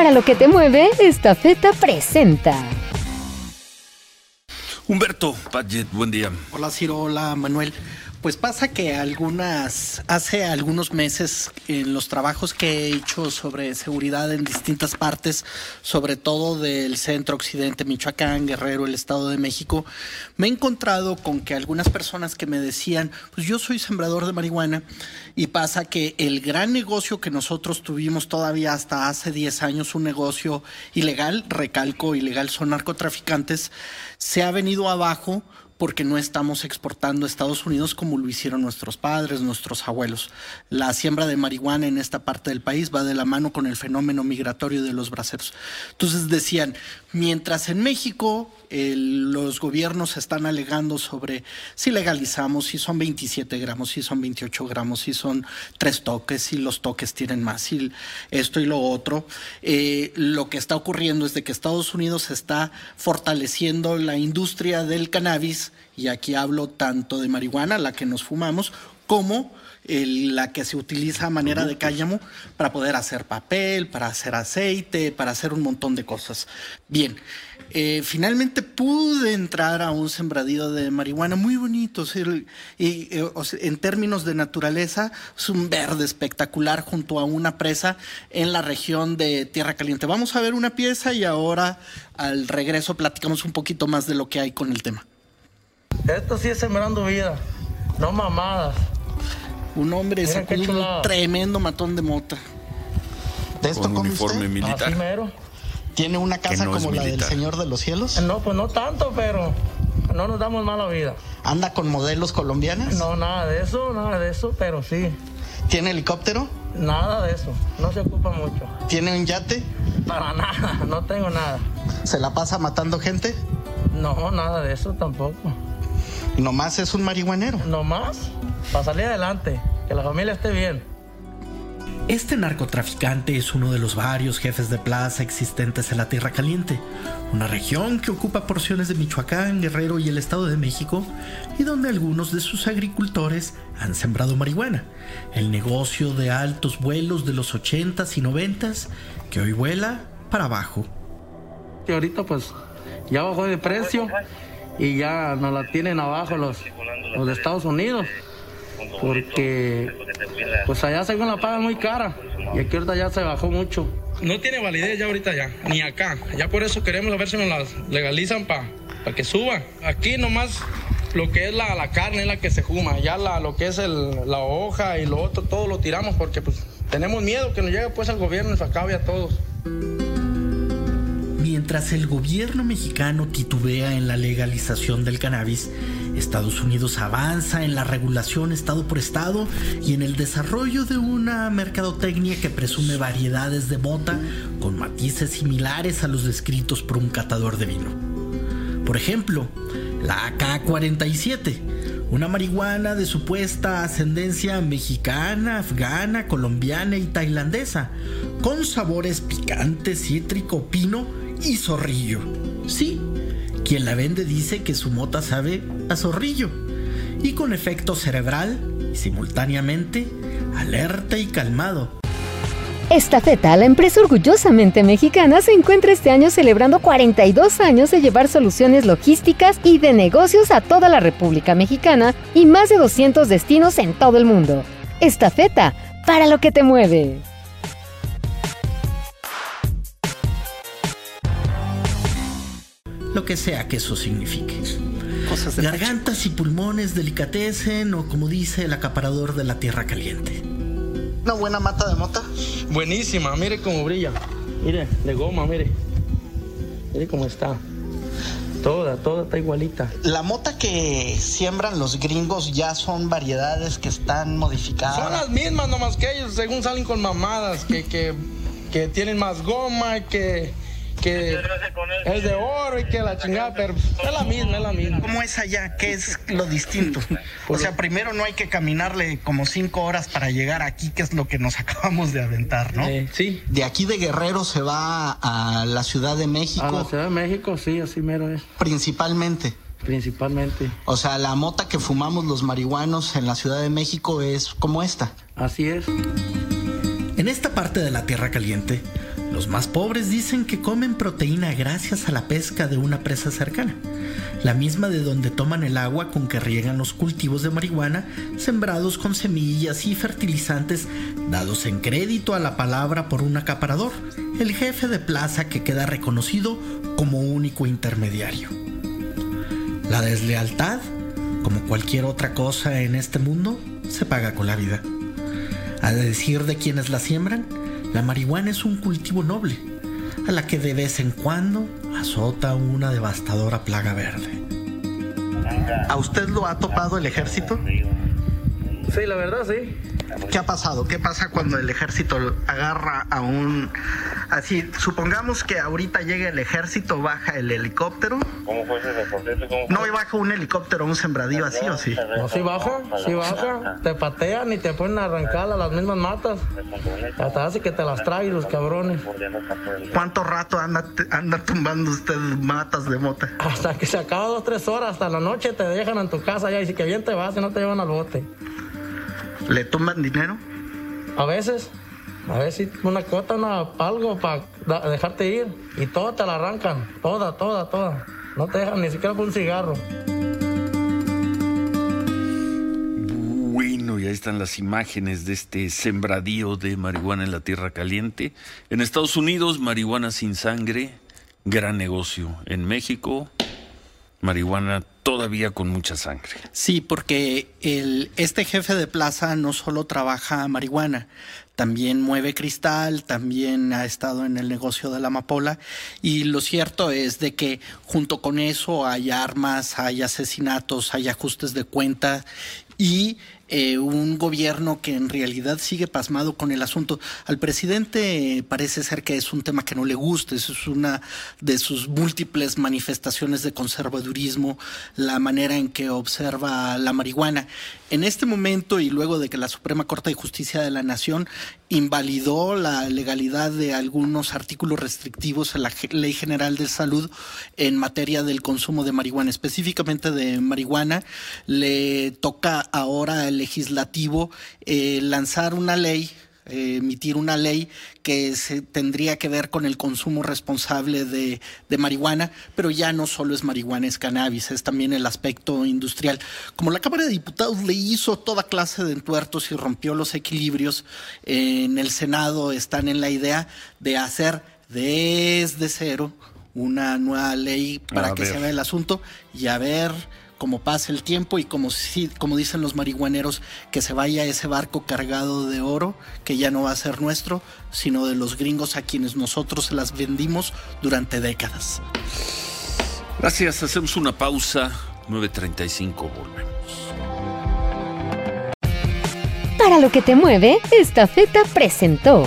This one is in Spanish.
Para lo que te mueve, esta feta presenta. Humberto Padget, buen día. Hola Ciro, hola Manuel. Pues pasa que algunas, hace algunos meses en los trabajos que he hecho sobre seguridad en distintas partes, sobre todo del centro occidente, Michoacán, Guerrero, el Estado de México, me he encontrado con que algunas personas que me decían, pues yo soy sembrador de marihuana y pasa que el gran negocio que nosotros tuvimos todavía hasta hace 10 años, un negocio ilegal, recalco, ilegal son narcotraficantes, se ha venido abajo porque no estamos exportando a Estados Unidos como lo hicieron nuestros padres, nuestros abuelos. La siembra de marihuana en esta parte del país va de la mano con el fenómeno migratorio de los braceros. Entonces decían, mientras en México los gobiernos están alegando sobre si legalizamos, si son 27 gramos, si son 28 gramos, si son tres toques, si los toques tienen más, si esto y lo otro. Eh, lo que está ocurriendo es de que Estados Unidos está fortaleciendo la industria del cannabis, y aquí hablo tanto de marihuana, la que nos fumamos, como la que se utiliza a manera de cállamo para poder hacer papel, para hacer aceite, para hacer un montón de cosas. Bien, eh, finalmente pude entrar a un sembradío de marihuana muy bonito. y, eh, en términos de naturaleza, es un verde espectacular junto a una presa en la región de Tierra Caliente. Vamos a ver una pieza y ahora al regreso platicamos un poquito más de lo que hay con el tema. Esto sí es sembrando vida, no mamadas. Un hombre sacó un tremendo matón de mota. ¿De esto Con uniforme militar. ¿Tiene una casa como la del Señor de los Cielos? No, pues no tanto, pero no nos damos mala vida. ¿Anda con modelos colombianas? No, nada de eso, nada de eso, pero sí. ¿Tiene helicóptero? Nada de eso, no se ocupa mucho. ¿Tiene un yate? Para nada, no tengo nada. ¿Se la pasa matando gente? No, nada de eso tampoco. ¿Nomás es un marihuanero? ¿Nomás? Para salir adelante, que la familia esté bien. Este narcotraficante es uno de los varios jefes de plaza existentes en la Tierra Caliente, una región que ocupa porciones de Michoacán, Guerrero y el Estado de México, y donde algunos de sus agricultores han sembrado marihuana, el negocio de altos vuelos de los 80s y 90s que hoy vuela para abajo. Que ahorita pues ya bajó de precio y ya nos la tienen abajo los, los de Estados Unidos porque pues allá según la pagan muy cara y aquí ahorita ya se bajó mucho. No tiene validez ya ahorita ya, ni acá. Ya por eso queremos ver si nos las legalizan para que suba. Aquí nomás lo que es la, la, carne es la que se fuma, ya la, lo que es el, la hoja y lo otro, todo lo tiramos porque pues tenemos miedo que nos llegue pues al gobierno y se acabe a todos. Mientras el gobierno mexicano titubea en la legalización del cannabis, Estados Unidos avanza en la regulación estado por estado y en el desarrollo de una mercadotecnia que presume variedades de bota con matices similares a los descritos por un catador de vino. Por ejemplo, la AK-47, una marihuana de supuesta ascendencia mexicana, afgana, colombiana y tailandesa, con sabores picantes, cítrico, pino y zorrillo. Sí, quien la vende dice que su mota sabe a zorrillo y con efecto cerebral y simultáneamente alerta y calmado. Esta feta, la empresa orgullosamente mexicana, se encuentra este año celebrando 42 años de llevar soluciones logísticas y de negocios a toda la República Mexicana y más de 200 destinos en todo el mundo. Esta feta, para lo que te mueve. Lo que sea que eso signifique. Gargantas y pulmones delicatecen o como dice el acaparador de la tierra caliente. Una buena mata de mota. Buenísima, mire cómo brilla. Mire, de goma, mire. Mire cómo está. Toda, toda está igualita. La mota que siembran los gringos ya son variedades que están modificadas. Son las mismas, nomás que ellos, según salen con mamadas, que, que, que tienen más goma, que que es de oro y que la chingada, pero es la misma, es la misma. ¿Cómo es allá? ¿Qué es lo distinto? O sea, primero no hay que caminarle como cinco horas para llegar aquí, que es lo que nos acabamos de aventar, ¿no? Eh, sí. De aquí de Guerrero se va a la Ciudad de México. A la Ciudad de México, sí, así mero es. Principalmente. Principalmente. O sea, la mota que fumamos los marihuanos en la Ciudad de México es como esta. Así es. En esta parte de la Tierra Caliente, Los más pobres dicen que comen proteína gracias a la pesca de una presa cercana, la misma de donde toman el agua con que riegan los cultivos de marihuana, sembrados con semillas y fertilizantes dados en crédito a la palabra por un acaparador, el jefe de plaza que queda reconocido como único intermediario. La deslealtad, como cualquier otra cosa en este mundo, se paga con la vida. A decir de quienes la siembran, la marihuana es un cultivo noble, a la que de vez en cuando azota una devastadora plaga verde. ¿A usted lo ha topado el ejército? Sí, la verdad sí. ¿Qué ha pasado? ¿Qué pasa cuando el ejército agarra a un... Así, supongamos que ahorita llega el ejército, baja el helicóptero. ¿Cómo fue ese proceso? no, y baja un helicóptero, un sembradío así o sí. No, si baja, si baja. Te patean y te ponen a arrancar a las mismas matas. Hasta hace que te las traen los cabrones. ¿Cuánto rato anda, anda tumbando usted matas de mota? Hasta que se acaba dos, tres horas, hasta la noche te dejan en tu casa ya y si que bien te vas y no te llevan al bote. ¿Le tumban dinero? A veces. A veces una cuota, una, algo para dejarte ir. Y toda te la arrancan. Toda, toda, toda. No te dejan ni siquiera por un cigarro. Bueno, y ahí están las imágenes de este sembradío de marihuana en la tierra caliente. En Estados Unidos, marihuana sin sangre, gran negocio. En México, marihuana todavía con mucha sangre. Sí, porque el, este jefe de plaza no solo trabaja marihuana, también mueve cristal, también ha estado en el negocio de la amapola y lo cierto es de que junto con eso hay armas, hay asesinatos, hay ajustes de cuenta y eh, un gobierno que en realidad sigue pasmado con el asunto. Al presidente parece ser que es un tema que no le gusta, es una de sus múltiples manifestaciones de conservadurismo, la manera en que observa la marihuana. En este momento y luego de que la Suprema Corte de Justicia de la Nación invalidó la legalidad de algunos artículos restrictivos en la Ley General de Salud en materia del consumo de marihuana, específicamente de marihuana, le toca ahora al legislativo eh, lanzar una ley emitir una ley que se tendría que ver con el consumo responsable de, de, marihuana, pero ya no solo es marihuana, es cannabis, es también el aspecto industrial. Como la Cámara de Diputados le hizo toda clase de entuertos y rompió los equilibrios, en el Senado están en la idea de hacer desde cero una nueva ley para que se vea el asunto y a ver como pase el tiempo y como, si, como dicen los marihuaneros, que se vaya ese barco cargado de oro, que ya no va a ser nuestro, sino de los gringos a quienes nosotros se las vendimos durante décadas. Gracias, hacemos una pausa, 9.35, volvemos. Para lo que te mueve, esta feta presentó.